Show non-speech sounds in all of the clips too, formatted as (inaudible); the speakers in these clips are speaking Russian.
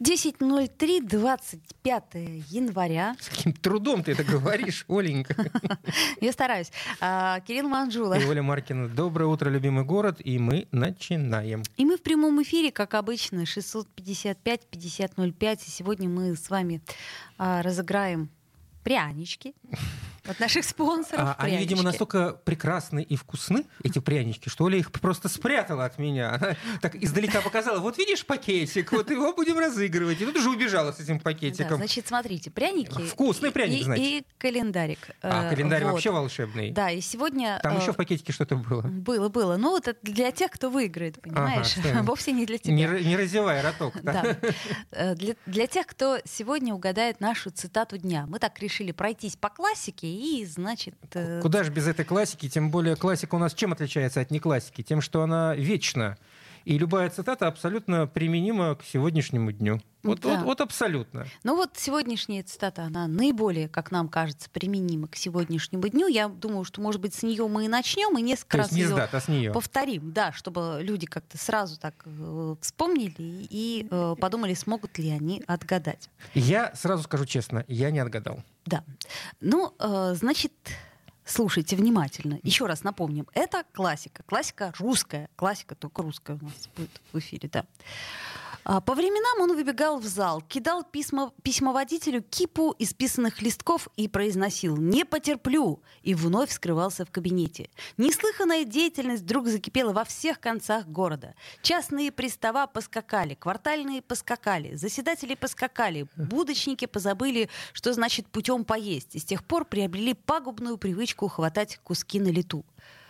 10.03, 25 января. С каким трудом ты это говоришь, Оленька. (laughs) Я стараюсь. А, Кирилл Манжула. И Оля Маркина. Доброе утро, любимый город. И мы начинаем. И мы в прямом эфире, как обычно, 655-5005. И сегодня мы с вами а, разыграем прянички от наших спонсоров. А, они, видимо, настолько прекрасны и вкусны, эти прянички, что Оля их просто спрятала от меня. Она так издалека показала, вот видишь пакетик, вот его будем разыгрывать. И тут уже убежала с этим пакетиком. Да, значит, смотрите, пряники. Вкусный пряник, и, значит. И календарик. А, календарь вот. вообще волшебный. Да, и сегодня... Там э, еще в пакетике что-то было. Было, было. Ну, вот это для тех, кто выиграет, понимаешь? Ага, (laughs) Вовсе не для тебя. Не, не разевай роток. да. Да. (laughs) Э, Для, для тех, кто сегодня угадает нашу цитату дня. Мы так решили пройтись по классике и, значит... э, Куда же без этой классики? Тем более классика у нас чем отличается от неклассики? Тем, что она вечна. И любая цитата абсолютно применима к сегодняшнему дню. Вот, Да. вот, вот абсолютно. Ну вот сегодняшняя цитата, она наиболее, как нам кажется, применима к сегодняшнему дню. Я думаю, что, может быть, с нее мы и начнем, и несколько То раз не её дат, а с нее. повторим, да, чтобы люди как-то сразу так э, вспомнили и э, подумали, смогут ли они отгадать. Я сразу скажу честно, я не отгадал. Да. Ну, э, значит, слушайте внимательно. Еще раз напомним. Это классика. Классика русская. Классика только русская у нас будет в эфире, да. А, По временам он выбегал в зал, кидал письма, письмоводителю кипу исписанных листков и произносил «Не потерплю!» и вновь скрывался в кабинете. Неслыханная деятельность вдруг закипела во всех концах города. Частные пристава поскакали, квартальные поскакали, заседатели поскакали, будочники позабыли, что значит путем поесть, и с тех пор приобрели пагубную привычку хватать куски на лету.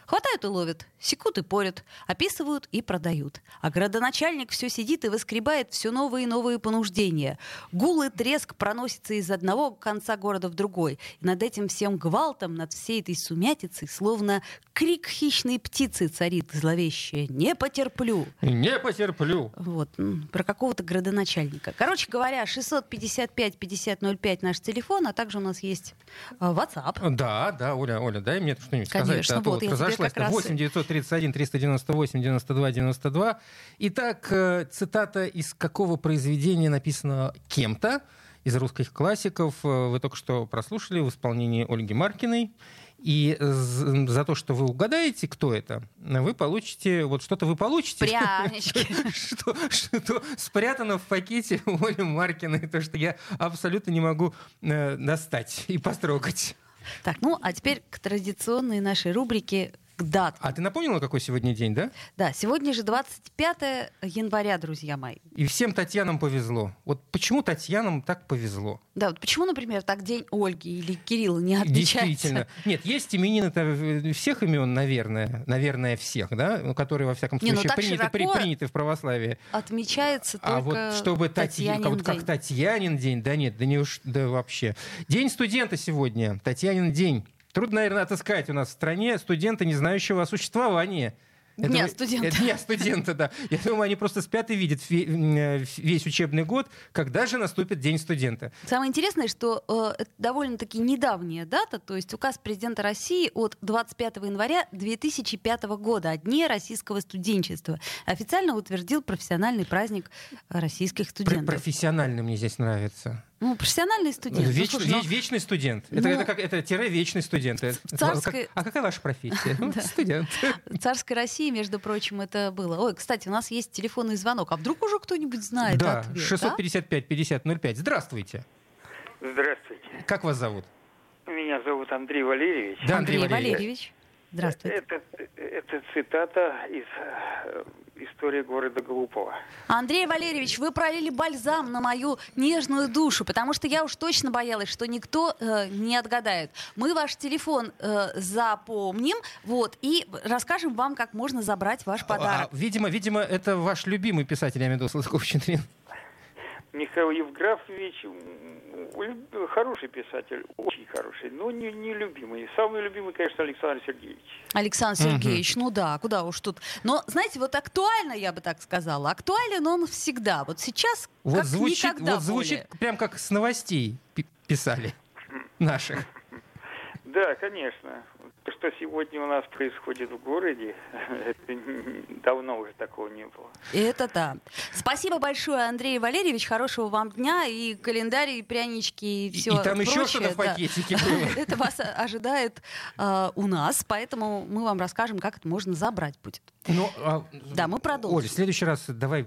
Хватают и ловят, секут и порят, описывают и продают. А градоначальник все сидит и выскребает все новые и новые понуждения. Гул и треск проносится из одного конца города в другой. И над этим всем гвалтом, над всей этой сумятицей, словно крик хищной птицы царит зловещее «Не потерплю!» Не потерплю. Вот, про какого-то градоначальника. Короче говоря, 655-5005 наш телефон, а также у нас есть э, WhatsApp. Да, да, Оля, Оля, дай мне что-нибудь сказать. Конечно, а то вот я раз- 8 931 398 92 92. Итак, э, цитата из какого произведения написано кем-то из русских классиков. Э, Вы только что прослушали в исполнении Ольги Маркиной. И за то, что вы угадаете, кто это, вы получите, вот что-то вы получите. Прянички. (laughs) Что, что спрятано в пакете Оли Маркиной, то, что я абсолютно не могу э, достать и построгать. Так, ну а теперь к традиционной нашей рубрике к датам. А ты напомнила, какой сегодня день, да? Да, сегодня же 25 января, друзья мои. И всем Татьянам повезло. Вот почему Татьянам так повезло? Да, вот почему, например, так день Ольги или Кирилла не отмечается? Действительно. Нет, есть именины всех имен, наверное, наверное, всех, да, ну, которые, во всяком Не, ну случае, приняты, при- приняты в православии. Отмечается только А вот чтобы Татья, Татьянин вот как. Татьянин день, да нет, да не уж, да вообще. День студента сегодня, Татьянин день. Трудно, наверное, отыскать у нас в стране студента, не знающего о существовании. Дня этого- студента. э, Дня студента, да. Я думаю, они просто спят и видят э, весь учебный год, когда же наступит День студента. Самое интересное, что э, это довольно-таки недавняя дата, то есть указ президента России от 25 января 2005 года о Дне российского студенчества официально утвердил профессиональный праздник российских студентов. Профессионально мне здесь нравится. Ну, профессиональный студент. Ну, Веч- слушай, ну, веч- вечный студент. Это, ну, это как это тире вечный студент. Это- царской- как- а какая ваша профессия? (laughs) Ну. Студент. в (laughs) царской России, между прочим, это было. Ой, кстати, у нас есть телефонный звонок. А вдруг уже кто-нибудь знает Да, ответ? а? 655 50 05. Здравствуйте. Здравствуйте. Как вас зовут? Меня зовут Андрей Валерьевич. Да, Андрей, Андрей Валерьевич. Валерьевич. Здравствуйте. Это, это цитата из э, истории города Глупого. Андрей Валерьевич, вы пролили бальзам на мою нежную душу, потому что я уж точно боялась, что никто э, не отгадает. Мы ваш телефон э, запомним, вот, и расскажем вам, как можно забрать ваш подарок. А, видимо, видимо, это ваш любимый писатель, я имею в виду Салтыков-Щедрин. Михаил Евграфович хороший писатель, очень хороший, но не, не любимый. Самый любимый, конечно, Александр Сергеевич. Александр Сергеевич, ну да, куда уж тут. Но, знаете, вот актуально, я бы так сказала, актуален он всегда. Вот сейчас Вот как звучит, никогда вот звучит более. прям как с новостей пи- писали. наших. Да, конечно. То, что сегодня у нас происходит в городе, (laughs) это давно уже такого не было. Это да. Спасибо большое, Андрей Валерьевич. Хорошего вам дня и календарь, и прянички, и все И там еще что-то в да. пакетике (laughs) было. Это вас ожидает э, у нас, поэтому мы вам расскажем, как это можно забрать будет. Ну, а, Да, мы продолжим. Оль, в следующий раз давай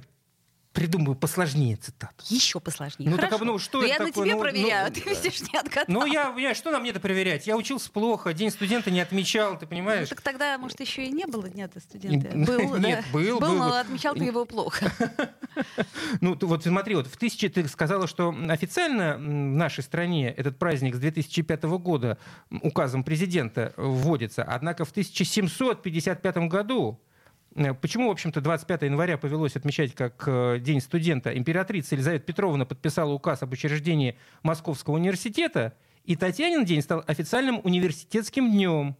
придумаю посложнее цитату. Еще посложнее. Ну, так, Хорошо. а, ну, что Да это я на такое? тебе Ну, проверяю, ну, ты видишь, не отгадал. Ну, я, я что нам мне-то проверять? Я учился плохо, день студента не отмечал, ты Ну, понимаешь? так тогда, может, еще и не было дня-то студента. (laughs) Был, нет, да? был, Был, был, но отмечал ты его плохо. (laughs) Ну, вот смотри, вот в тысячи ты сказала, что официально в нашей стране этот праздник с 2005 года указом президента вводится, однако в 1755 году э, Почему, в общем-то, 25 января повелось отмечать как э, День студента? Императрица Елизавета Петровна подписала указ об учреждении Московского университета, и Татьянин день стал официальным университетским днем.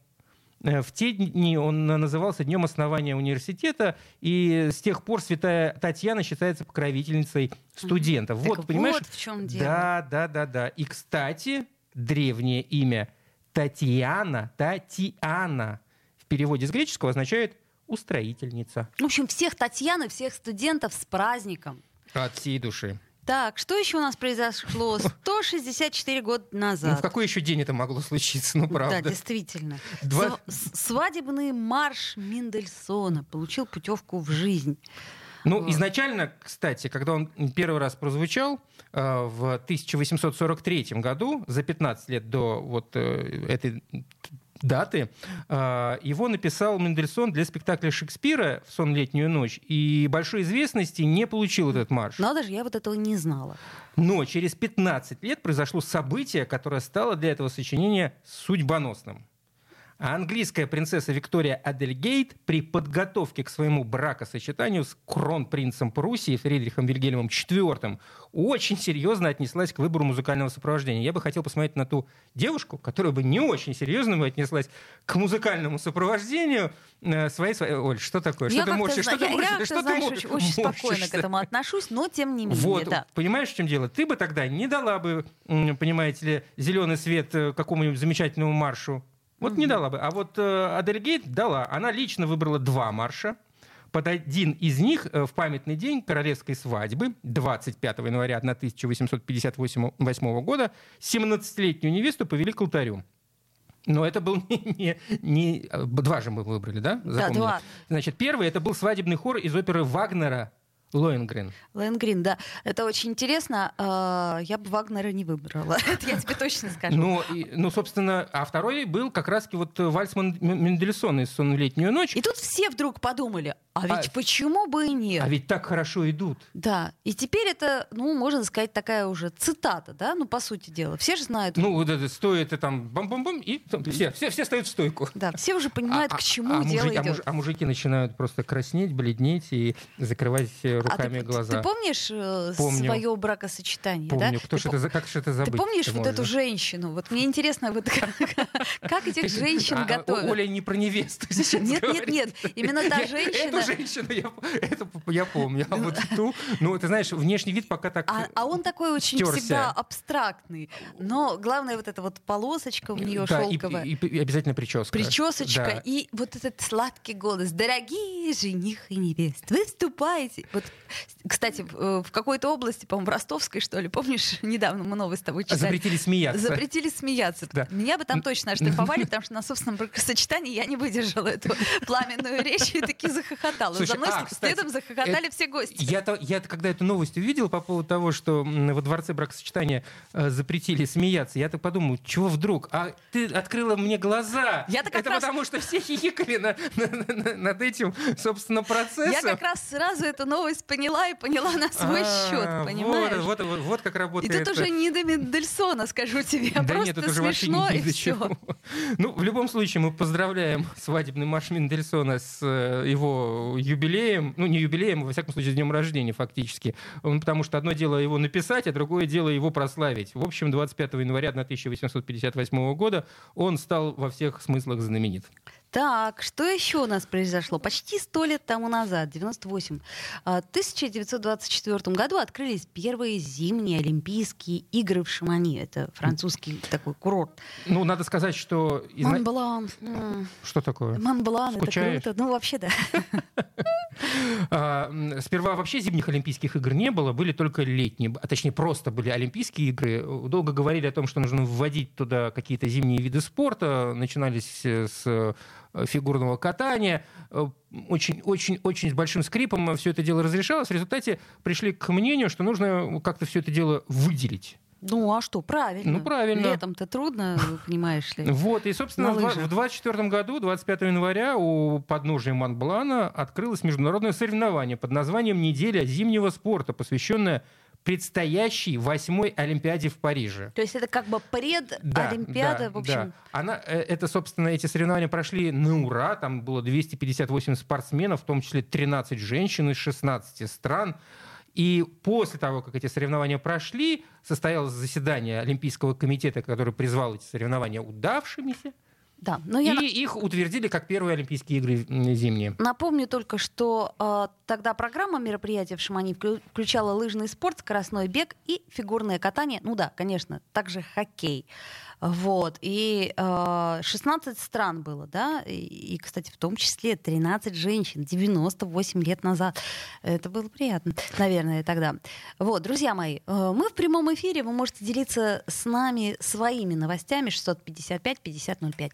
Э, В те дни он назывался Днем основания университета, и с тех пор святая Татьяна считается покровительницей студентов. Так Вот, понимаешь? вот в чем дело. Да, да, да, да. И, кстати, древнее имя Татьяна, Татьяна в переводе с греческого означает устроительница. В общем, всех Татьяны, всех студентов с праздником. От всей души. Так, что еще у нас произошло (laughs) 164 года Ну, назад? в какой еще день это могло случиться? Ну, правда. Да, действительно. Два- Сва- с- Свадебный марш Мендельсона получил путевку в жизнь. Ну, Вот. изначально, кстати, когда он первый раз прозвучал э, в 1843 году, за 15 лет до вот э, этой даты, э, его написал Мендельсон для спектакля Шекспира в «Сон летнюю ночь», и большой известности не получил этот марш. Надо же, я вот этого не знала. Но через 15 лет произошло событие, которое стало для этого сочинения судьбоносным. А английская принцесса Виктория Адельгейт при подготовке к своему бракосочетанию с кронпринцем Пруссии Фридрихом Вильгельмом IV очень серьезно отнеслась к выбору музыкального сопровождения. Я бы хотел посмотреть на ту девушку, которая бы не очень серьезно бы отнеслась к музыкальному сопровождению э, своей... своей... Оль, что такое? я что ты зна- Что ты я- я Что ты знаешь, очень, очень спокойно к этому отношусь, но тем не менее, Вот, да. понимаешь, в чем дело? Ты бы тогда не дала бы, понимаете ли, зеленый свет э, какому-нибудь замечательному маршу. Вот не дала бы. А вот э, Адельгейт дала. Она лично выбрала два марша. Под один из них э, в памятный день королевской свадьбы 25 января 1858 года 17-летнюю невесту повели к алтарю. Но это был (laughs) не, не, не- э, Два же мы выбрали, да? Да, Запомнили? два. Значит, первый это был свадебный хор из оперы Вагнера «Лоенгрен». Лэнгрин, да. Это очень интересно. А, Я бы Вагнера не выбрала. (laughs) Это я тебе точно скажу. Ну, и- ну, собственно, а второй был как раз вот э, вальс Мендельсона из «Сон в летнюю ночь». И тут все вдруг подумали, а ведь А- почему бы и нет? А ведь так хорошо идут. Да, и теперь это, ну, можно сказать, такая уже цитата, да, ну, по сути дела. Все же знают, Ну, вот это стоит, и там бам-бам-бам, и там все, все, все стоят в стойку. да, все уже понимают, А- к а- чему а дело мужики, а идет. муж- а мужики начинают просто краснеть, бледнеть и закрывать э, А руками ты, глаза. ты помнишь э, Помню. свое бракосочетание, Помню, да? кто Ты это, как же это Ты забыть? помнишь вот эту женщину? Вот мне интересно, вот как, (laughs) как этих женщин А, а, готовят. Оля не про невесту сейчас Нет, нет, нет, именно та женщина. Эту женщину я, помню, а вот ту, ну, ты знаешь, внешний вид пока так... А, а он такой очень всегда абстрактный. Но главное вот эта вот полосочка у нее Да, и, шелковая. и- обязательно прическа. Причесочка и вот этот сладкий голос. Дорогие жених и невест, выступайте. Вот, кстати, в, э, в какой-то области, по-моему, в Ростовской, что ли, помнишь, (laughs) недавно мы новость с тобой читали. Запретили смеяться. Запретили смеяться. Да. Меня бы там точно оштрафовали, (laughs) потому что на собственном бракосочетании я не выдержала эту пламенную речь и таки захохотала. Слушай, За мной а, кстати, следом захохотали все гости. Я-то, я когда эту новость увидел по поводу того, что во дворце бракосочетания э, запретили смеяться, я так подумал, чего вдруг? А ты открыла мне глаза. Я-то как Это раз- потому, что все хихикали на- на- на- над этим, собственно, процессом. Я как раз сразу эту новость поняла и поняла на свой А, счет, понимаешь? Вот, вот, вот, как И работает. тут уже не до Мендельсона, скажу тебе, а Да просто нет, это уже смешно и все. Ну, в любом случае, мы поздравляем свадебный марш Мендельсона с э, его юбилеем. Ну, не юбилеем, во всяком случае, с днем рождения фактически. Потому что одно дело его написать, а другое дело его прославить. В общем, 25 января 1858 года он стал во всех смыслах знаменит. Так, что еще у нас произошло? Почти сто лет тому назад, 98. А, В 1924 году открылись первые зимние Олимпийские игры в Шамани. Это французский такой курорт. Ну, надо сказать, что... Монблан. Что такое? Монблан, это круто. Ну, вообще, да. (laughs) А, Сперва вообще зимних Олимпийских игр не было, были только летние, а точнее просто были Олимпийские игры. Долго говорили о том, что нужно вводить туда какие-то зимние виды спорта. Начинались э, с э, фигурного катания. Э, Очень, очень, очень с большим скрипом все это дело разрешалось. В результате пришли к мнению, что нужно как-то все это дело выделить. Ну, а что, правильно. Ну, правильно. Летом-то трудно, (laughs) понимаешь ли. Вот, и, собственно, в два- лыжах. в 24 году, 25 января, у подножия Монблана открылось международное соревнование под названием «Неделя зимнего спорта», посвященное предстоящей восьмой Олимпиаде в Париже. То есть это как бы предолимпиада, да, в общем. да. Она, э, это, собственно, эти соревнования прошли на ура. Там было 258 спортсменов, в том числе 13 женщин из 16 стран. И после того, как эти соревнования прошли, состоялось заседание Олимпийского комитета, который призвал эти соревнования удавшимися. Да, но я И их утвердили как первые Олимпийские игры зимние. Напомню только, что э, тогда программа мероприятия в Шамани вклю- включала лыжный спорт, скоростной бег и фигурное катание. Ну да, конечно, также хоккей. Вот. И э, 16 стран было, да, и, и, кстати, в том числе 13 женщин 98 лет назад. Это было приятно, наверное, тогда. Вот, друзья мои, э, мы в прямом эфире, вы можете делиться с нами своими новостями 655-5005.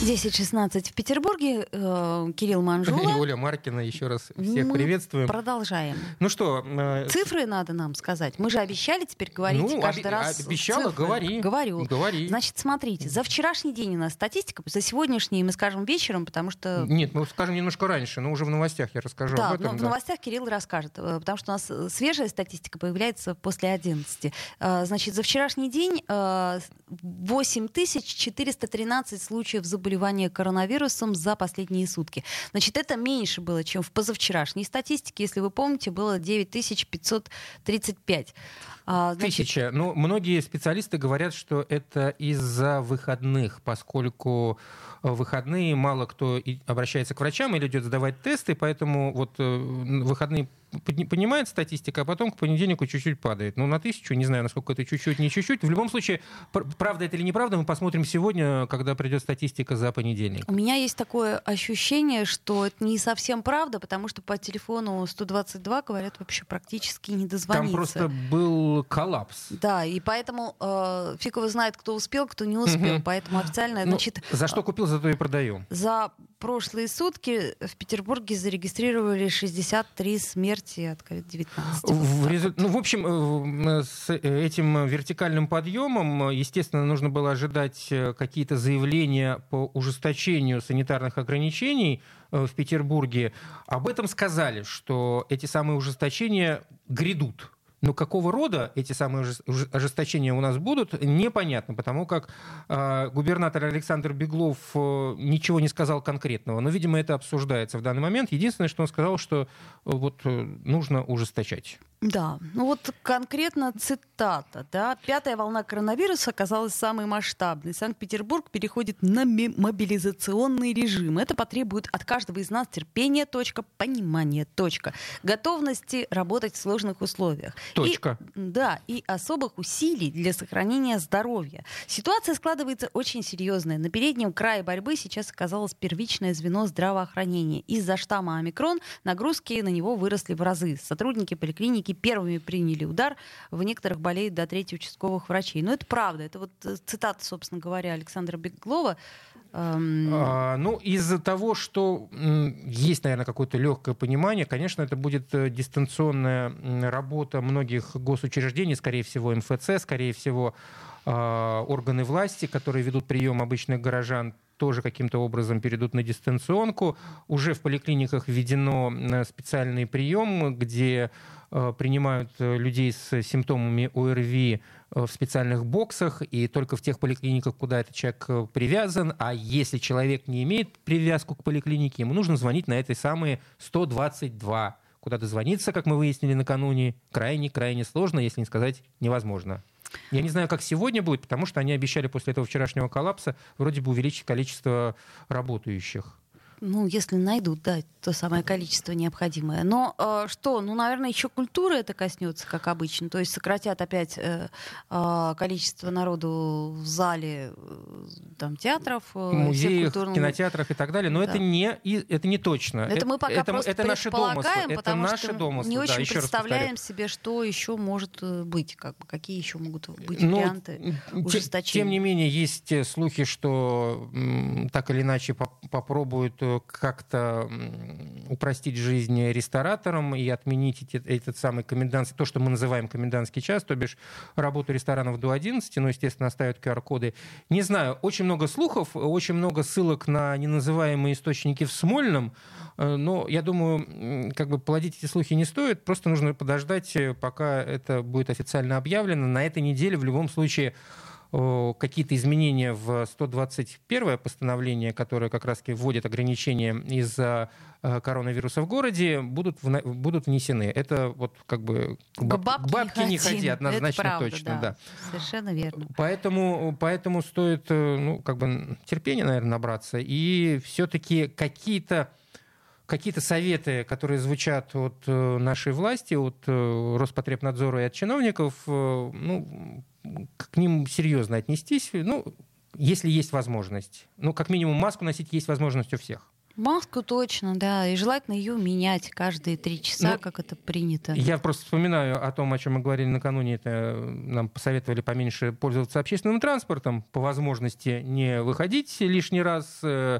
10.16 в Петербурге. Э, Кирилл И Манжула. Оля Маркина, еще раз всех Мы приветствуем. Продолжаем. Ну что, э, Цифры надо нам сказать. Мы же обещали теперь говорить ну, каждый оби- раз. обещала, цифры. говори. Говорю. Говори. Значит, смотрите, за вчерашний день у нас статистика, за сегодняшний мы скажем вечером, потому что... Нет, мы скажем немножко раньше, но уже в новостях я расскажу Да, об но этом. в да. новостях Кирилл расскажет, э, потому что у нас свежая статистика появляется после 11. Э, Значит, за вчерашний день 8413 случаев заболевания коронавирусом за последние сутки. Значит, это меньше было, чем в позавчерашней статистике. Если вы помните, было 9535. А, значит, Тысяча. Ну, многие специалисты говорят, что это из-за выходных, поскольку э, выходные мало кто обращается к врачам или идет сдавать тесты, поэтому вот э, выходные поднимает статистика, а потом к понедельнику чуть-чуть падает. Ну, на тысячу, не знаю, насколько это чуть-чуть, не чуть-чуть. В любом случае, пр- правда это или неправда, мы посмотрим сегодня, когда придет статистика за понедельник. У меня есть такое ощущение, что это не совсем правда, потому что по телефону 122 говорят вообще практически не дозвониться. Там просто был коллапс. Да, и поэтому э, фиг его знает, кто успел, кто не успел. Мгм. Поэтому официально, Ну, значит, за что купил, зато и продаю. за прошлые сутки в Петербурге зарегистрировали 63 смерти от COVID-19. В, резу- ну, в общем, э, с этим вертикальным подъемом, э, естественно, нужно было ожидать э, какие-то заявления по ужесточению санитарных ограничений э, в Петербурге. Об этом сказали, что эти самые ужесточения грядут. Но какого рода эти самые ожесточения у нас будут, непонятно, потому как э, губернатор Александр Беглов э, ничего не сказал конкретного. Но, видимо, это обсуждается в данный момент. Единственное, что он сказал, что э, вот э, нужно ужесточать. Да, ну вот конкретно цитата, да. Пятая волна коронавируса оказалась самой масштабной. Санкт-Петербург переходит на мобилизационный режим. Это потребует от каждого из нас терпения, точка, понимания, точка, готовности работать в сложных условиях. И- Точка. да, и особых усилий для сохранения здоровья. Ситуация складывается очень серьезная. На переднем крае борьбы сейчас оказалось первичное звено здравоохранения. Из-за штамма омикрон нагрузки на него выросли в разы. Сотрудники поликлиники первыми приняли удар. В некоторых болеют до трети участковых врачей. Но это правда. Это вот э, цитата, собственно говоря, Александра Беглова. Эм, А, ну, из-за того, что есть, наверное, какое-то легкое понимание, конечно, это будет э, дистанционная работа многих госучреждений, скорее всего, МФЦ, скорее всего, а, органы власти, которые ведут прием обычных горожан. тоже каким-то образом перейдут на дистанционку. Уже в поликлиниках введено специальный прием, где принимают людей с симптомами ОРВИ в специальных боксах и только в тех поликлиниках, куда этот человек привязан. А если человек не имеет привязку к поликлинике, ему нужно звонить на этой самые 122 куда дозвониться, как мы выяснили накануне, крайне-крайне сложно, если не сказать невозможно. Я не знаю, как сегодня будет, потому что они обещали после этого вчерашнего коллапса вроде бы увеличить количество работающих. Ну, если найдут, да, то самое количество необходимое. Но э, что, ну, наверное, еще культуры это коснется, как обычно. То есть сократят опять э, э, количество народу в зале э, там, театров, э, музеях, культурных... кинотеатрах и так далее. Но да. это, не, это не точно. Это мы пока это, просто это наши домыслы. Это наши что домыслы. не да, очень представляем себе, что еще может э, быть, как бы, какие еще могут быть ну, варианты ужесточения. Тем не менее, есть э, слухи, что так или иначе попробуют как-то упростить жизнь рестораторам и отменить этот самый комендантский, то, что мы называем комендантский час, то бишь работу ресторанов до 11, но, естественно, оставят QR-коды. Не знаю, очень много слухов, очень много ссылок на неназываемые источники в Смольном, э, но я думаю, как бы плодить эти слухи не стоит, просто нужно подождать, э, пока это будет официально объявлено. На этой неделе в любом случае какие-то изменения в 121 постановление, которое как раз вводит ограничения из-за э, коронавируса в городе, будут, будут внесены. Это вот как бы к, баб, бабке, бабке не ходи, ходи однозначно Это правда, точно. Да. Да. Совершенно верно. Поэтому, поэтому стоит э, ну, как бы терпения, наверное, набраться и все-таки какие-то какие-то советы, которые звучат от э, нашей власти, от Роспотребнадзора и от чиновников, ну, к ним серьезно отнестись, ну, если есть возможность. Ну, как минимум, маску носить есть возможность у всех. Маску точно, да. И желательно ее менять каждые три часа, ну, как это принято. Я просто вспоминаю о том, о чем мы говорили накануне. Это нам посоветовали поменьше пользоваться общественным транспортом, по возможности не выходить лишний раз э,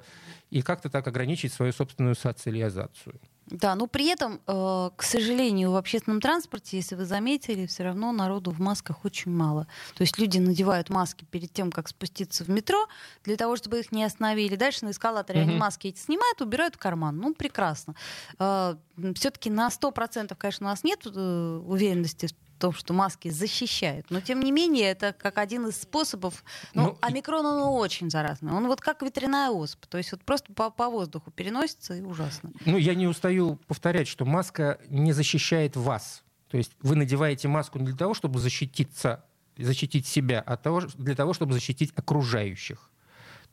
и как-то так ограничить свою собственную социализацию. Да, но при этом, э, к сожалению, в общественном транспорте, если вы заметили, все равно народу в масках очень мало. То есть люди надевают маски перед тем, как спуститься в метро, для того, чтобы их не остановили. Дальше на эскалаторе mm-hmm. они маски эти снимают, убирают в карман. Ну, прекрасно. Э, Все-таки на 100%, конечно, у нас нет э, уверенности том, что маски защищают. Но, тем не менее, это как один из способов. Ну, ну омикрон, он очень заразный. Он вот как ветряная оспа. То есть вот просто по, по воздуху переносится и ужасно. Ну, я не устаю повторять, что маска не защищает вас. То есть вы надеваете маску не для того, чтобы защититься, защитить себя, а того, для того, чтобы защитить окружающих.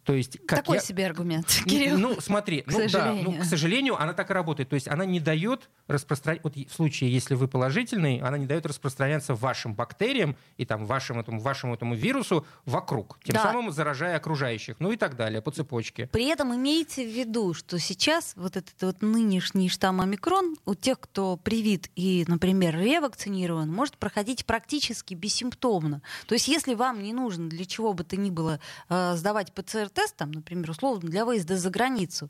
То есть, как Такой я... себе аргумент, Кирилл. Ну, смотри, к ну сожалению. да, ну, к сожалению, она так и работает. То есть она не дает распространять, вот в случае, если вы положительный, она не дает распространяться вашим бактериям и там вашим этому, вашему этому вирусу вокруг, тем да. самым заражая окружающих, ну и так далее, по цепочке. При этом имейте в виду, что сейчас вот этот вот нынешний штамм омикрон у тех, кто привит и, например, ревакцинирован, может проходить практически бессимптомно. То есть если вам не нужно для чего бы то ни было э, сдавать ПЦР тест, там, например, условно, для выезда за границу,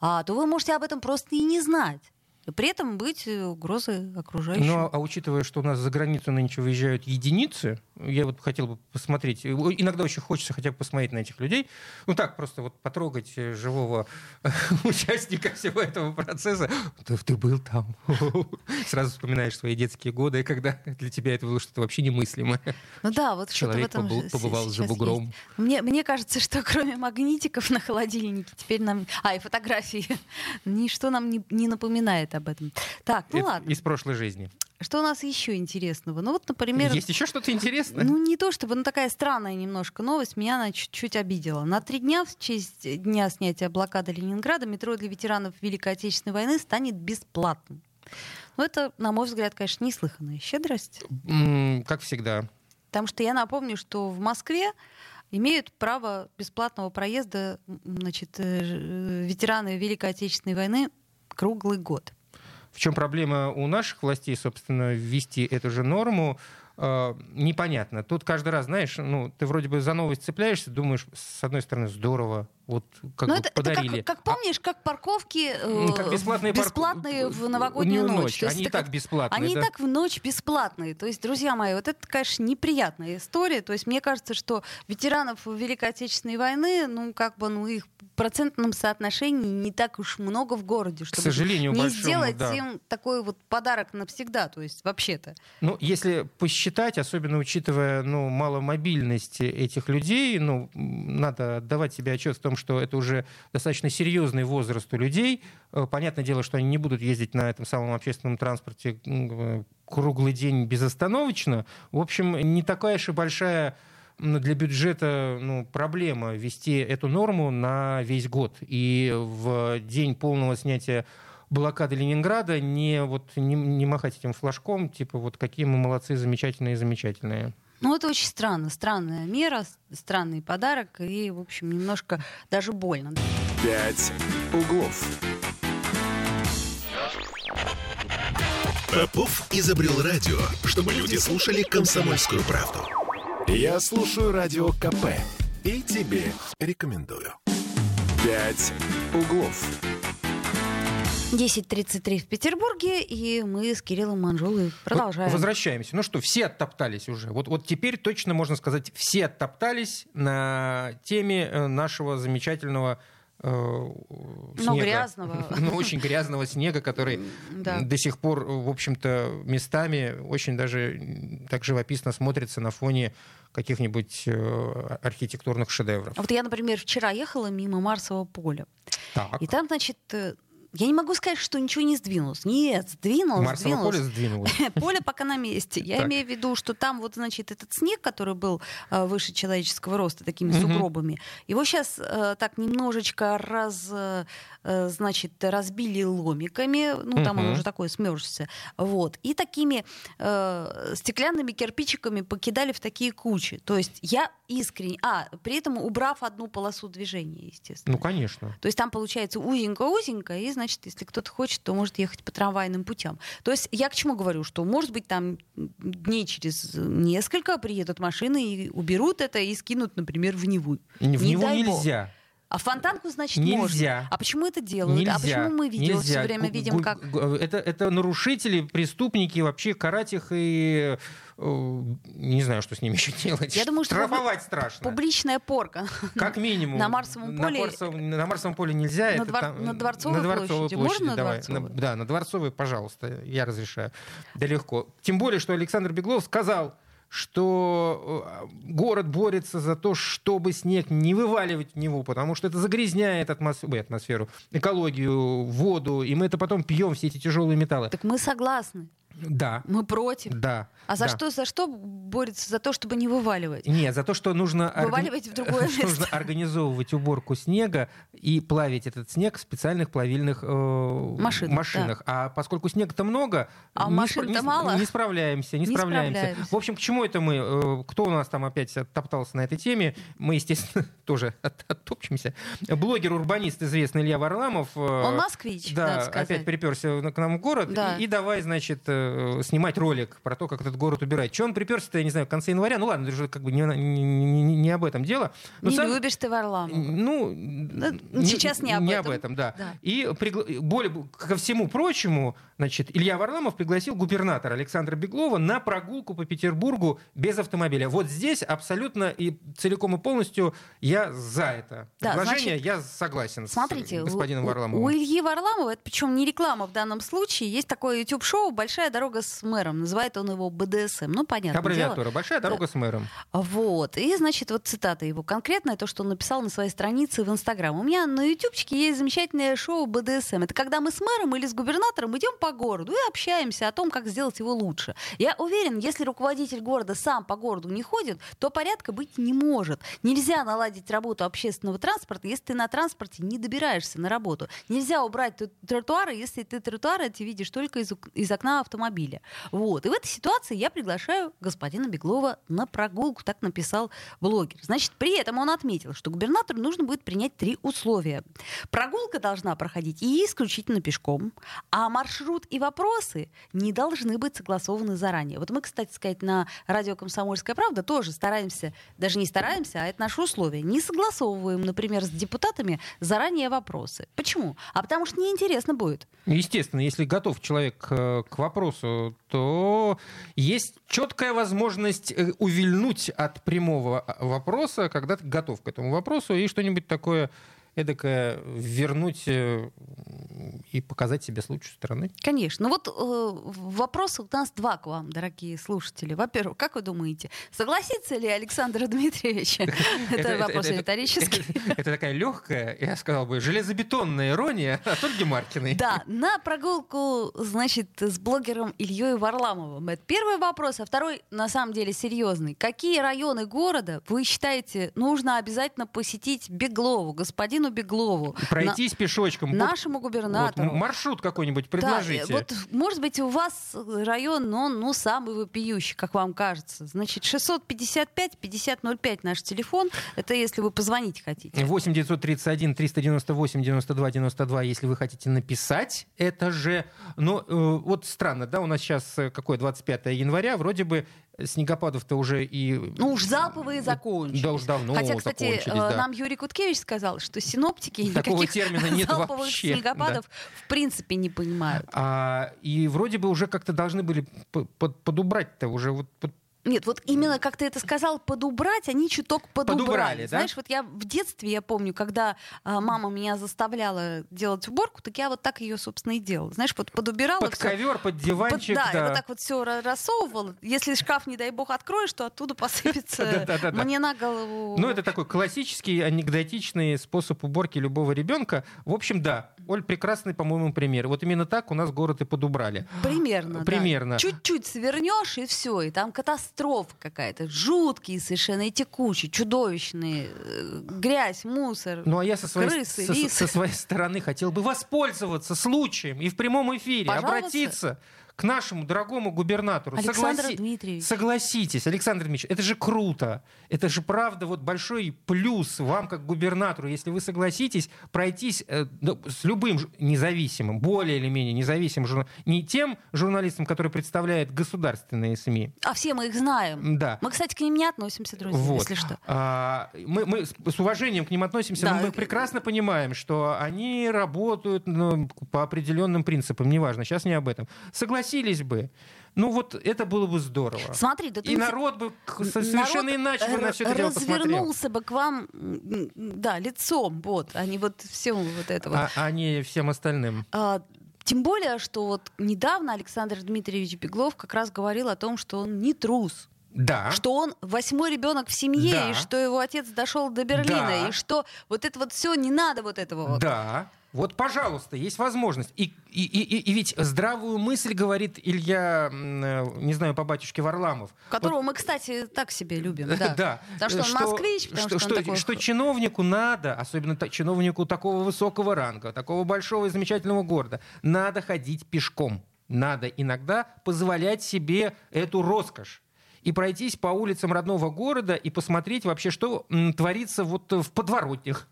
а, то вы можете об этом просто и не знать при этом быть э, угрозой окружающим. Ну, а учитывая, что у нас за границу нынче выезжают единицы, я вот хотел бы посмотреть, иногда очень хочется хотя бы посмотреть на этих людей, ну так, просто вот потрогать э, живого (laughs) участника всего этого процесса. Ты, ты был там. (laughs) Сразу вспоминаешь свои детские годы, когда для тебя это было что-то вообще немыслимое. Ну да, вот Человек что-то в этом побывал за бугром. Мне, мне кажется, что кроме магнитиков на холодильнике теперь нам... А, и фотографии. (laughs) Ничто нам не, не напоминает об этом. Так, ну Это ладно. Из прошлой жизни. Что у нас еще интересного? Ну вот, например... Есть еще что-то интересное? Ну не то чтобы, но такая странная немножко новость меня она чуть-чуть обидела. На три дня в честь дня снятия блокады Ленинграда метро для ветеранов Великой Отечественной войны станет бесплатным. Ну это, на мой взгляд, конечно, неслыханная щедрость. Mm, как всегда. Потому что я напомню, что в Москве имеют право бесплатного проезда значит, э, ветераны Великой Отечественной войны круглый год. В чем проблема у наших властей, собственно, ввести эту же норму? Э, непонятно. Тут каждый раз, знаешь, ну, ты вроде бы за новость цепляешься, думаешь, с одной стороны, здорово, Вот как Ну, бы это, это подарили. как, как помнишь, как парковки э, как бесплатные, бесплатные в новогоднюю ночь. ночь. То есть Они и это так бесплатные, Они да? и так в ночь бесплатные. То есть, друзья мои, вот это, конечно, неприятная история. То есть, мне кажется, что ветеранов Великой Отечественной войны, ну, как бы, ну, их в процентном соотношении не так уж много в городе, чтобы сожалению, не большому, сделать да. им такой вот подарок навсегда. То есть, вообще-то. Ну, если посчитать, особенно учитывая ну, маломобильность этих людей, ну, надо отдавать себе отчет в том, что это уже достаточно серьезный возраст у людей. Э, Понятное дело, что они не будут ездить на этом самом общественном транспорте э, круглый день безостановочно. В общем, не такая и большая для бюджета ну, проблема ввести эту норму на весь год. И в день полного снятия блокады Ленинграда не, вот, не, не махать этим флажком, типа вот какие мы молодцы, замечательные, замечательные. Ну, это очень странно. Странная мера, странный подарок. И, в общем, немножко даже больно. «Пять углов». Попов изобрел радио, чтобы люди слушали комсомольскую правду. Я слушаю радио КП и тебе рекомендую. «Пять углов». 10.33 в Петербурге, и мы с Кириллом Манжулой продолжаем. Возвращаемся. Ну что, все оттоптались уже. Вот, вот теперь точно можно сказать, все оттоптались на теме э, нашего замечательного э, Но снега. грязного. (laughs) Ну, очень грязного снега, который Да. до сих пор, в общем-то, местами очень даже так живописно смотрится на фоне каких-нибудь э, архитектурных шедевров. Вот я, например, вчера ехала мимо Марсового поля. Так. И там, значит, я не могу сказать, что ничего не сдвинулось. Нет, сдвинулось, Марсово сдвинулось. поле сдвинулось. (laughs) Поле пока на месте. Я Так. имею в виду, что там вот, значит, этот снег, который был э, выше человеческого роста, такими сугробами, его сейчас так немножечко раз, э, э, значит, разбили ломиками, ну, там он уже такой смерзся, вот, и такими э, стеклянными кирпичиками покидали в такие кучи. То есть я искренне... А, при этом убрав одну полосу движения, естественно. Ну, конечно. То есть там получается узенько-узенько, и, значит, если кто-то хочет, то может ехать по трамвайным путям. То есть я к чему говорю, что, может быть, там дней через несколько приедут машины и уберут это и скинут, например, в Неву. В Не него дай бог. нельзя. А фонтанку, значит, Нельзя. можно. А почему это делают? Нельзя. А почему мы видео нельзя. все время видим, как... Это, это нарушители, преступники, вообще карать их и... Не знаю, что с ними (laughs) еще делать. Я думаю, что Штрафовать страшно. Публичная порка. Как минимум. На Марсовом поле- На, Марсовом- на Марсовом поле нельзя. На это Двор- там- на Дворцовой площади. Можно на давай. Дворцовой? На- да, на Дворцовой, пожалуйста, я разрешаю. Да легко. Тем более, что Александр Беглов сказал, что э, город борется за то, чтобы снег не вываливать в него, потому что это загрязняет атмос- ой, атмосферу, экологию, воду, и мы это потом пьем, все эти тяжелые металлы. Так мы согласны. Да, Мы против. да. А за да. что, за что борется? За то, чтобы не вываливать? Нет, за то, что нужно, Вываливать в другое (laughs) нужно место. организовывать уборку снега и плавить этот снег в специальных плавильных э, Машинах, машинах. А поскольку снега-то много, А не, машин-то не- мало. не справляемся, не, Не справляемся. справляемся. В общем, к чему это мы? Э, Кто у нас там опять оттоптался на этой теме? Мы, естественно, (laughs) тоже от- оттопчемся. Блогер-урбанист известный Илья Варламов. э, Он москвич, да, опять приперся к нам в город Да. и, и давай, значит, э, снимать ролик про то, как этот город убирать. Че он приперся-то, я не знаю, в конце января? Ну ладно, это же как бы не, не- не- не об этом дело. Но не сам- любишь ты Варламова. ну, сейчас не об этом. да. Да. И пригла- более ко всему прочему, значит, Илья Варламов пригласил губернатора Александра Беглова на прогулку по Петербургу без автомобиля. Вот здесь абсолютно и целиком и полностью я за это Да, предложение, значит, я согласен Смотрите, с господином у- у- Варламовым. У, Ильи Варламова, это причем не реклама в данном случае, есть такое YouTube-шоу «Большая дорога с мэром». Называет он его БДСМ. Ну, понятно. Аббревиатура. Большая дорога с мэром. Вот. И, значит, вот цитата его конкретная, то, что он написал на своей странице в Инстаграм. У меня на Ютубчике есть замечательное шоу БДСМ. Это когда мы с мэром или с губернатором идем по городу и общаемся о том, как сделать его лучше. Я уверен, если руководитель города сам по городу не ходит, то порядка быть не может. Нельзя наладить работу общественного транспорта, если ты на транспорте не добираешься на работу. Нельзя убрать ту- тротуары, если ты тротуары эти видишь только из, из окна автомобиля. Автомобиля. Вот. И в этой ситуации я приглашаю господина Беглова на прогулку, так написал блогер. Значит, при этом он отметил, что губернатору нужно будет принять три условия. Прогулка должна проходить и исключительно пешком, а маршрут и вопросы не должны быть согласованы заранее. Вот мы, кстати сказать, на радио «Комсомольская правда» тоже стараемся, даже не стараемся, а это наше условие, не согласовываем, например, с депутатами заранее вопросы. Почему? А потому что неинтересно будет. Естественно, если готов человек э, к вопросу, то есть четкая возможность э, увильнуть от прямого а, вопроса, когда ты готов к этому вопросу, и что-нибудь такое эдакое вернуть э, и показать себя с лучшей стороны. Конечно. Ну вот э, вопросы у нас два к вам, дорогие слушатели. Во-первых, как вы думаете, согласится ли Александр Дмитриевич? (laughs) Это вопрос риторический. Это такая легкая, я сказал бы, железобетонная ирония (laughs) от Ольги Маркиной. Да, на прогулку, значит, с блогером Ильей Варламовым. Это первый вопрос, а второй, на самом деле, серьезный. Какие районы города вы считаете нужно обязательно посетить Беглову, господину Беглову? Пройтись пешочком. Нашему губернатору маршрут какой-нибудь предложите. Да, вот, может быть, у вас район, но ну, самый вопиющий, как вам кажется. Значит, 655-5005 наш телефон. Это если вы позвонить хотите. 8 931 398 92 92, если вы хотите написать. Это же... Ну, э, вот странно, да, у нас сейчас э, какое, 25 января, вроде бы снегопадов-то уже и... Ну уж залповые закончились. Да уж давно Хотя, кстати, закончились, да. нам Юрий Куткевич сказал, что синоптики Такого никаких термина нет залповых вообще, снегопадов да. в принципе не понимают. А, и вроде бы уже как-то должны были подубрать-то уже вот нет, вот именно как ты это сказал, подубрать, они чуток подубрали. подубрали да? Знаешь, вот я в детстве, я помню, когда а, мама меня заставляла делать уборку, так я вот так ее, собственно, и делала. Знаешь, вот подубирала. Под всё. ковер, под диванчик. Под, да, да, и вот так вот все рассовывала. Если шкаф, не дай бог, откроешь, то оттуда (laughs) посыпется мне на голову. Ну, это такой классический анекдотичный способ уборки любого ребенка. В общем, да, Оль, прекрасный, по-моему, пример. Вот именно так у нас город и подубрали. Примерно. да. Примерно. Чуть-чуть свернешь, и все, и там катастрофа какая-то. Жуткие совершенно эти кучи, чудовищные. э, Грязь, мусор. Ну, а я со своей, Крысы, со, со своей стороны хотел бы воспользоваться случаем и в прямом эфире Пожаловаться? обратиться к нашему дорогому губернатору. Александр Согласи- Дмитриевич. Согласитесь, Александр Дмитриевич, это же круто. Это же правда вот большой плюс вам как губернатору, если вы согласитесь пройтись э, да, с любым независимым, более или менее независимым, журна- не тем журналистом, который представляет государственные СМИ. А все мы их знаем. Да. Мы, кстати, к ним не относимся, друзья, Вот. если что. А, мы, мы с уважением к ним относимся, Да. но мы прекрасно понимаем, что они работают ну, по определенным принципам, неважно, сейчас не об этом. Согласились бы. Ну вот это было бы здорово. Смотри, да И народ бы к- Народ совершенно иначе бы на все это дело посмотрел. развернулся бы к вам, да, лицом, вот, а не вот всем вот этого. А, а не всем остальным. А, Тем более, что вот недавно Александр Дмитриевич Беглов как раз говорил о том, что он не трус, Да. что он восьмой ребенок в семье, Да. и что его отец дошел до Берлина, Да. и что вот это вот все не надо вот этого вот. Да. Вот, пожалуйста, есть возможность. И, и, и, и- ведь здравую мысль говорит Илья, э, не знаю, по батюшке Варламов. Которого мы, кстати, так себе любим. (laughs) Да. Да. Потому что он москвич, потому что, что, он такой... что чиновнику надо, особенно чиновнику такого высокого ранга, такого большого и замечательного города, надо ходить пешком. Надо иногда позволять себе эту роскошь и пройтись по улицам родного города и посмотреть вообще, что творится вот в подворотнях,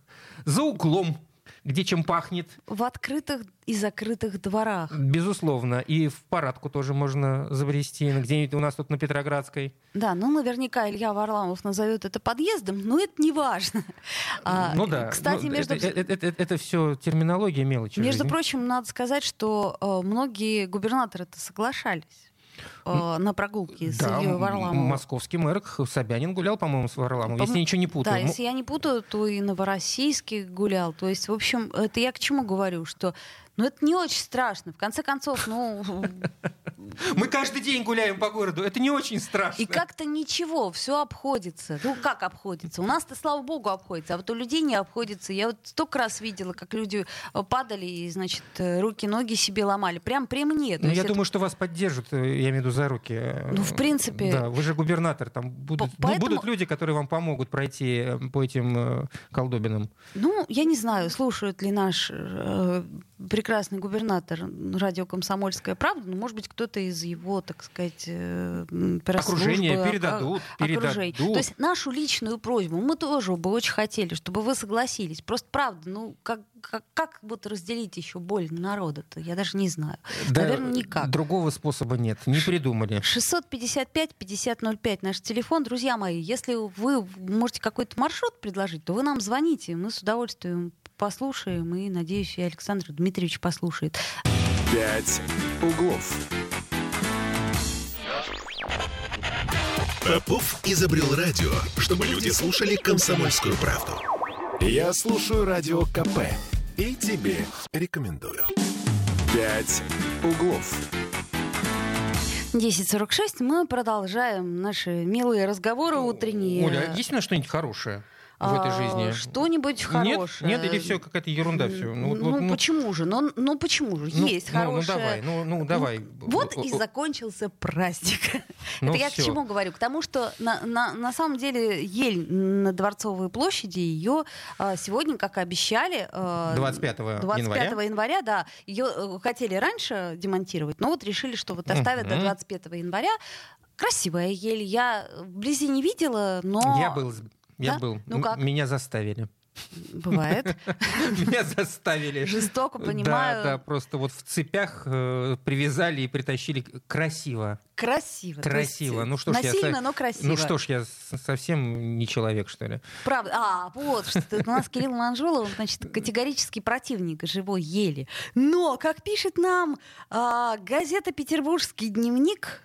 за углом, где чем пахнет, В открытых и закрытых дворах. безусловно. И в парадку тоже можно забрести, где-нибудь у нас тут на Петроградской. Да, ну наверняка Илья Варламов назовет это подъездом, но это не важно. (laughs) А, ну да. Кстати, Ну, между... это, все терминология мелочи. Между жизни. прочим, надо сказать, что э, многие губернаторы-то соглашались э, на прогулки с Да, Ильей Варламовым. московский мэр Собянин гулял, по-моему, с Варламовым, По-мо- если ничего не путаю. Да, если я не путаю, то и Новороссийский гулял. То есть, в общем, это я к чему говорю, что ну, это не очень страшно. В конце концов, ну, (laughs) Мы каждый день гуляем по городу, это не очень страшно. и как-то ничего, все обходится. Ну, как обходится? У нас-то, слава богу, обходится, а вот у людей не обходится. Я вот столько раз видела, как люди э, падали и, значит, э, руки-ноги себе ломали. Прям при мне. Ну, я это- думаю, что вас поддержат, э, я имею в виду, за руки. Ну, в принципе- Да, вы же губернатор, там будут, По- поэтому- будут люди, которые вам помогут пройти по этим колдобинам. Ну, я не знаю, слушают ли наш э, прекрасный губернатор радио «Комсомольская правда», ну, может быть, кто-то из его, так сказать, э, Окружение передадут, передадут. То есть нашу личную просьбу мы тоже бы очень хотели, чтобы вы согласились. Просто правда, ну, как, как, как вот разделить еще боль народа-то? Я даже не знаю. Да, Наверное, никак. Другого способа нет, не придумали. 655-5005 наш телефон. Друзья мои, если вы можете какой-то маршрут предложить, то вы нам звоните. Мы с удовольствием послушаем, и, надеюсь, и Александр Дмитриевич послушает. «Пять углов». Попов изобрел радио, чтобы люди слушали комсомольскую правду. Я слушаю радио КП и тебе рекомендую. «Пять углов». 10.46 мы продолжаем наши милые разговоры утренние. Оля, есть у нас что-нибудь хорошее? В этой жизни? А, что-нибудь хорошее. Нет, нет или все какая-то ерунда все? Ну, ну, вот, ну почему же? Ну, ну почему же? Ну, Есть ну, хорошее. Ну давай, ну, ну давай. Вот и закончился праздник. (laughs) Ну, Это я все. к чему говорю? К тому, что на, на, на самом деле ель на Дворцовой площади, ее а, сегодня, как обещали... 25, 25 января? января, да. Ее э, хотели раньше демонтировать, но вот решили, что вот оставят mm-hmm. до 25 января. Красивая ель. Я вблизи не видела, но... Я был я да? был. Ну как? Меня заставили. Бывает. (laughs) Меня заставили. Жестоко, понимаю. Да, да, просто вот в цепях э, привязали и притащили красиво. Красиво. Красиво. Ну что ж Насильно, я, но красиво. Ну что ж, я совсем не человек, что ли. Правда. А, вот, что у нас Кирилл Манжулов, значит, категорический противник живой ели. Но, как пишет нам э, газета «Петербургский дневник»,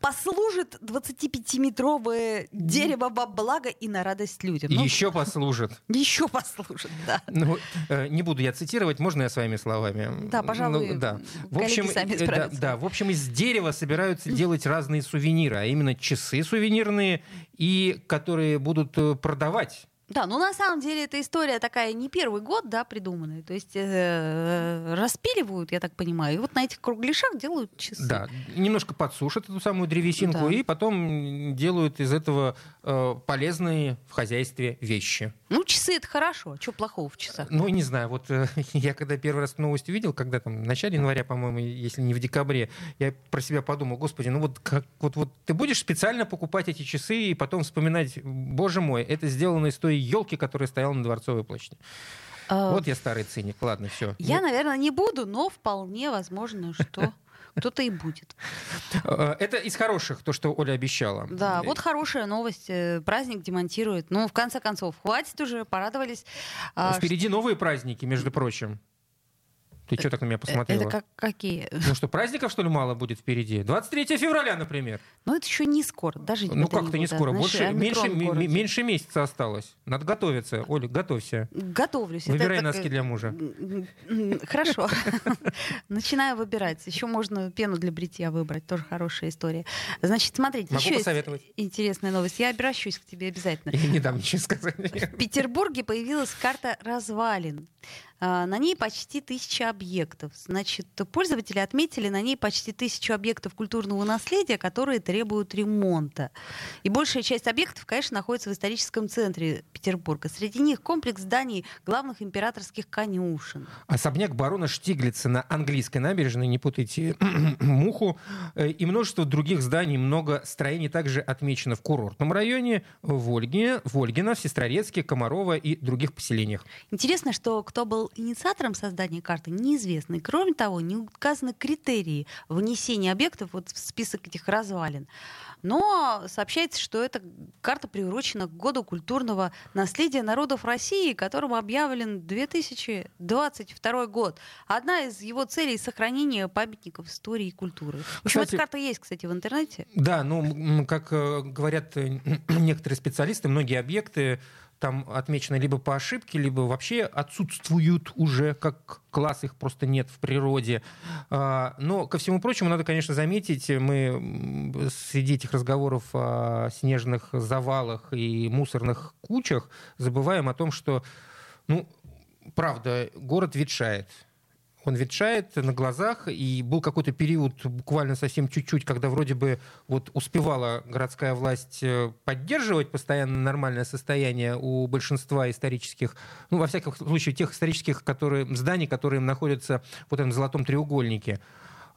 послужит 25-метровое дерево во благо и на радость людям. Ну, еще послужит. Еще послужит, да. Ну, э, не буду я цитировать, можно я своими словами? Да, пожалуй, ну, да. В общем, сами э, да, да, в общем, из дерева собираются делать разные сувениры, а именно часы сувенирные, и которые будут э, продавать да, ну на самом деле эта история такая не первый год, да, придуманная. То есть э, распиливают, я так понимаю, и вот на этих кругляшах делают часы. Да, немножко подсушат эту самую древесинку да. и потом делают из этого э, полезные в хозяйстве вещи. Ну, часы это хорошо, что плохого в часах? Ну, не знаю, вот э, (laughs) я когда первый раз новость увидел, когда там в начале января, по-моему, если не в декабре, я про себя подумал, господи, ну вот как вот, вот ты будешь специально покупать эти часы и потом вспоминать, боже мой, это сделано из той елки, которая стояла на Дворцовой площади. А... Вот я старый циник. Ладно, все. Я, ну... наверное, не буду, но вполне возможно, что (laughs) кто-то и будет. А, это из хороших, то, что Оля обещала. Да, вот хорошая новость. Э, праздник демонтирует. Ну, в конце концов, хватит уже, порадовались. А, Впереди новые праздники, между прочим. Ты что так на меня э, посмотрела? Это как, какие? Ну что, праздников, что ли, мало будет впереди? 23 февраля, например. Ну это еще не скоро, даже Ну как-то не скоро, больше, меньше, меньше месяца осталось. Надо готовиться. Оля, готовься. Готовлюсь. Выбирай это, носки для мужа. Хорошо. (laughs) Начинаю выбирать. Еще можно пену для бритья выбрать. Тоже хорошая история. Значит, смотрите, Могу еще посоветовать. интересная новость. Я обращусь к тебе обязательно. (laughs) Я не дам ничего сказать. В Петербурге появилась карта развалин. А, на ней почти тысяча объектов. Значит, пользователи отметили на ней почти тысячу объектов культурного наследия, которые требуют ремонта. И большая часть объектов, конечно, находится в историческом центре Петербурга. Среди них комплекс зданий главных императорских конюшен. Особняк барона Штиглица на английской набережной, не путайте (clears throat) муху, э, и множество других зданий, много строений также отмечено в курортном районе, в Ольгине, в Ольгино, в Сестрорецке, Комарова и других поселениях. Интересно, что кто был инициатором создания карты, неизвестно. И, кроме того, не указаны критерии внесения объектов вот в список этих развалин. Но сообщается, что эта карта приурочена к году культурного наследия народов России, которому объявлен 2022 год. Одна из его целей — сохранение памятников истории и культуры. В общем, кстати, эта карта есть, кстати, в интернете. Да, ну, как э, говорят э, (clears throat) некоторые специалисты, многие объекты там отмечены либо по ошибке, либо вообще отсутствуют уже как класс, их просто нет в природе. А, но, ко всему прочему, надо, конечно, заметить, мы среди этих разговоров о снежных завалах и мусорных кучах забываем о том, что, ну, правда, город ветшает. Он ветшает на глазах, и был какой-то период, буквально совсем чуть-чуть, когда вроде бы вот успевала городская власть э, поддерживать постоянно нормальное состояние у большинства исторических, ну, во всяком случае, тех исторических которые, зданий, которые находятся в этом золотом треугольнике.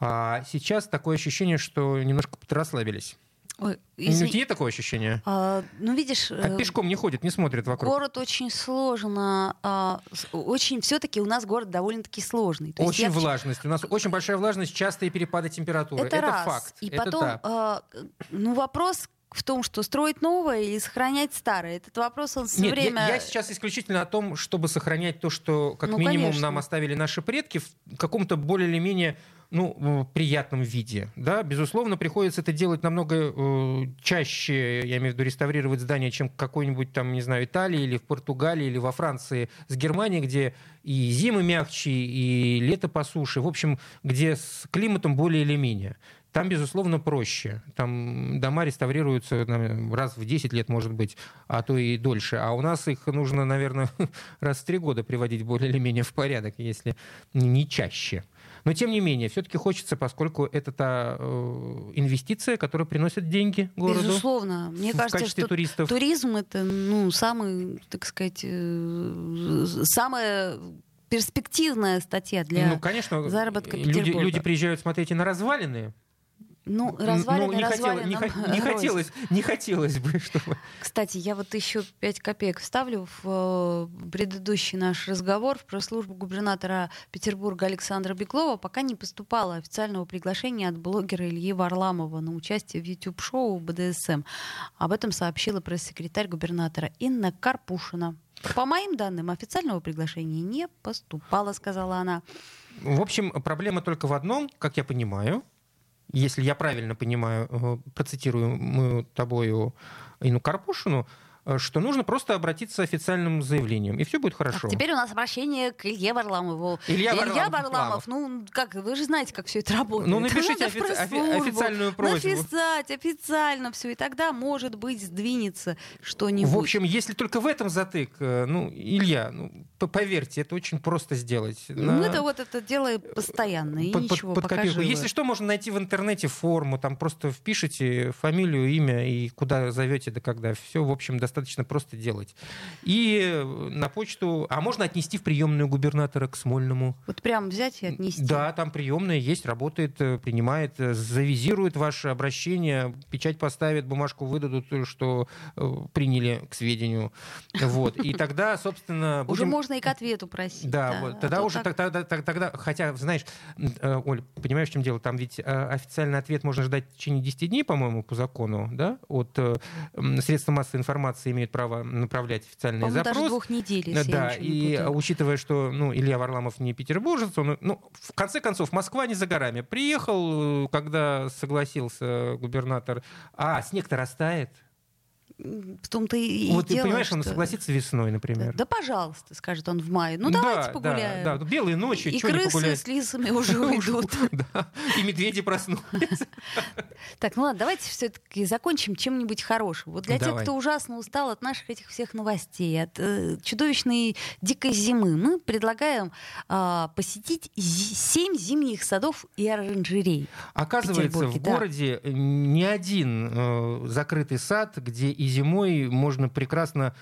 А сейчас такое ощущение, что немножко расслабились. Ой, извин... Нет такое ощущение? А, ну, видишь... А пешком не ходит, не смотрит вокруг. Город очень сложно. А, очень все-таки у нас город довольно-таки сложный. То очень я... влажность. У нас очень большая влажность, частые перепады температуры. Это, Это раз. факт. И Это потом, да. а, ну, вопрос в том, что строить новое или сохранять старое. Этот вопрос он все Нет, время... Я, я сейчас исключительно о том, чтобы сохранять то, что как ну, минимум конечно. нам оставили наши предки в каком-то более или менее ну, приятном виде. Да? Безусловно, приходится это делать намного э, чаще, я имею в виду реставрировать здание, чем какой-нибудь там, не знаю, Италии или в Португалии или во Франции с Германией, где и зимы мягче, и лето по суше, в общем, где с климатом более или менее. Там, безусловно, проще. Там дома реставрируются наверное, раз в 10 лет, может быть, а то и дольше. А у нас их нужно, наверное, (laughs) раз в три года приводить более или менее в порядок, если не чаще. Но, тем не менее, все-таки хочется, поскольку это та э, инвестиция, которая приносит деньги городу. Безусловно. Мне в кажется, качестве что туристов. туризм это ну, самый, так сказать, э, самая перспективная статья для ну, конечно, заработка люди, Петербурга. люди приезжают смотреть и на развалины, ну, развалины, ну, не, развалины хотелось, не, не, (laughs) хотелось, не хотелось бы, чтобы... Кстати, я вот еще 5 копеек вставлю в э, предыдущий наш разговор. В пресс-службу губернатора Петербурга Александра Беглова пока не поступало официального приглашения от блогера Ильи Варламова на участие в YouTube-шоу БДСМ. Об этом сообщила пресс-секретарь губернатора Инна Карпушина. По моим данным, официального приглашения не поступало, сказала она. В общем, проблема только в одном, как я понимаю, если я правильно понимаю, э, процитирую мы тобою Ину Карпушину, что нужно просто обратиться официальным заявлением, и все будет хорошо. Так, теперь у нас обращение к Илье Варламову. Илья, Илья Варламов, Варламов, ну, как, вы же знаете, как все это работает. Ну, напишите офи- офи- официальную просьбу. Написать официально все, и тогда, может быть, сдвинется что-нибудь. В общем, если только в этом затык, э, ну, Илья, ну, поверьте, это очень просто сделать. Ну, На- это вот это дело постоянно, и под, под- ничего, под пока копирку. живы. Если что, можно найти в интернете форму, там просто впишите фамилию, имя и куда зовете, да когда. Все, в общем, достаточно просто делать. И на почту, а можно отнести в приемную губернатора к Смольному. Вот прям взять и отнести. Да, там приемная есть, работает, э, принимает, э, завизирует ваше обращение, печать поставит, бумажку выдадут, э, что э, приняли к сведению. Вот. И тогда, собственно, (laughs) Уже будем... можно и к ответу просить. Да, вот, А тогда то уже так- тогда, тогда, хотя, знаешь, э, Оль, понимаешь, в чем дело? Там ведь э, официальный ответ можно ждать в течение 10 дней, по-моему, по закону, да? От э, средства массовой информации имеют право направлять официальный По-моему, запрос. даже двух недель, если я Да, не и путаю. учитывая, что ну, Илья Варламов не петербуржец, он, ну, в конце концов, Москва не за горами. Приехал, э, когда согласился губернатор, а снег-то растает. В том-то и вот ты дело, понимаешь, он что- согласится весной, Да, например. да, пожалуйста, скажет он в мае. Ну, Да, давайте да, погуляем. Да, белые ночи, и крысы погулять? с лисами уже (laughs) уйдут. (laughs) Да, и медведи проснулись. (laughs) Так, ну ладно, давайте все-таки закончим чем-нибудь хорошим. Вот для тех, кто ужасно устал от наших этих всех новостей, от э, чудовищной дикой зимы, мы предлагаем а, посетить семь зимних садов и оранжерей. Оказывается, в да. городе не один э, закрытый сад, где и зимой можно прекрасно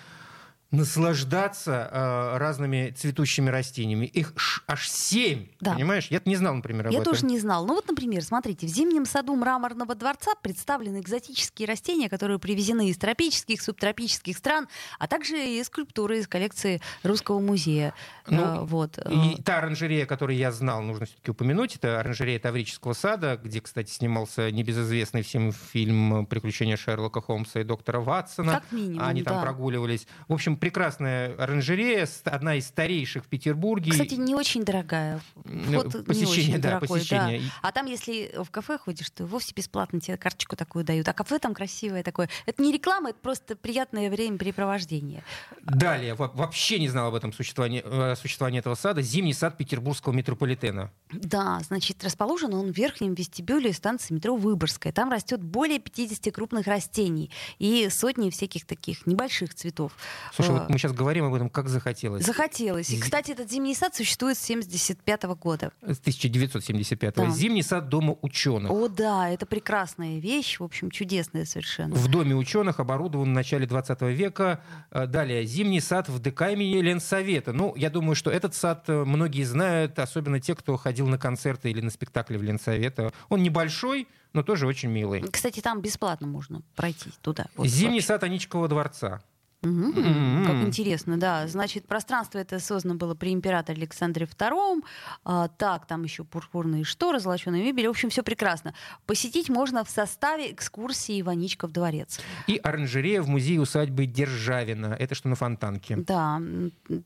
наслаждаться э, разными цветущими растениями. Их аж семь, Да. понимаешь? Я не знал, например, об Я этом. тоже не знал. Ну вот, например, смотрите, в зимнем саду мраморного дворца представлены экзотические растения, которые привезены из тропических, субтропических стран, а также и скульптуры из коллекции Русского музея. Ну, А, вот. И та оранжерея, которую я знал, нужно все-таки упомянуть, это оранжерея Таврического сада, где, кстати, снимался небезызвестный всем фильм «Приключения Шерлока Холмса и доктора Ватсона». Как минимум, Они там да. прогуливались. В общем, прекрасная оранжерея, одна из старейших в Петербурге. Кстати, не очень дорогая. Ну, Вход не посещение, очень да, дорогой, посещение. да. А там, если в кафе ходишь, то вовсе бесплатно тебе карточку такую дают. А кафе там красивое такое. Это не реклама, это просто приятное времяпрепровождение. Далее, во- вообще не знал об этом существовании, э, существовании этого сада, зимний сад Петербургского метрополитена. Да, значит, расположен он в верхнем вестибюле станции метро Выборгская. Там растет более 50 крупных растений и сотни всяких таких небольших цветов. Слушай, Слушай, вот мы сейчас говорим об этом, как захотелось. Захотелось. И, кстати, этот зимний сад существует с 75 года. С 1975 Да. Зимний сад Дома ученых. О, да, это прекрасная вещь, в общем, чудесная совершенно. В Доме ученых оборудован в начале 20 века. Э, Далее, Зимний сад в ДК имени Ленсовета. Ну, я думаю, что этот сад э, многие знают, особенно те, кто ходил на концерты или на спектакли в Ленсовета. Он небольшой, но тоже очень милый. Кстати, там бесплатно можно пройти туда. Вот Зимний вообще. сад Аничкова дворца. М-м. Как интересно, да. Значит, пространство это создано было при императоре Александре II. А, так, там еще пурпурные шторы, золоченая мебель. В общем, все прекрасно. Посетить можно в составе экскурсии Иваничков дворец. И оранжерея в музее усадьбы Державина. Это что на Фонтанке. Да,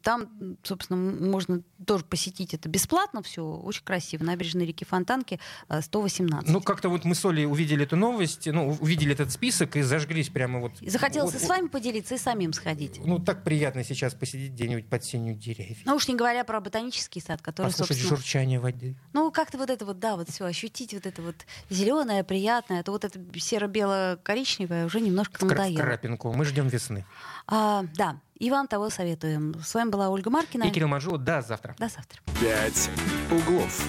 там, собственно, можно тоже посетить это бесплатно, все очень красиво. Набережной реки Фонтанки а, 118. Ну, как-то вот мы с Олей увидели эту новость, ну, увидели этот список и зажглись прямо вот... Захотелось вот- и с вами поделиться, и самим сходить. Ну, так приятно сейчас посидеть где-нибудь под сенью деревьев. Ну уж не говоря про ботанический сад, который, Послушать собственно... журчание воды. Ну, как-то вот это вот, да, вот все, ощутить вот это вот зеленое, приятное, а то вот это серо-бело-коричневое уже немножко В, кра- в надоело. крапинку. Мы ждем весны. А, да, и вам того советуем. С вами была Ольга Маркина. И Кирилл Манжулов. До завтра. До завтра. «Пять углов».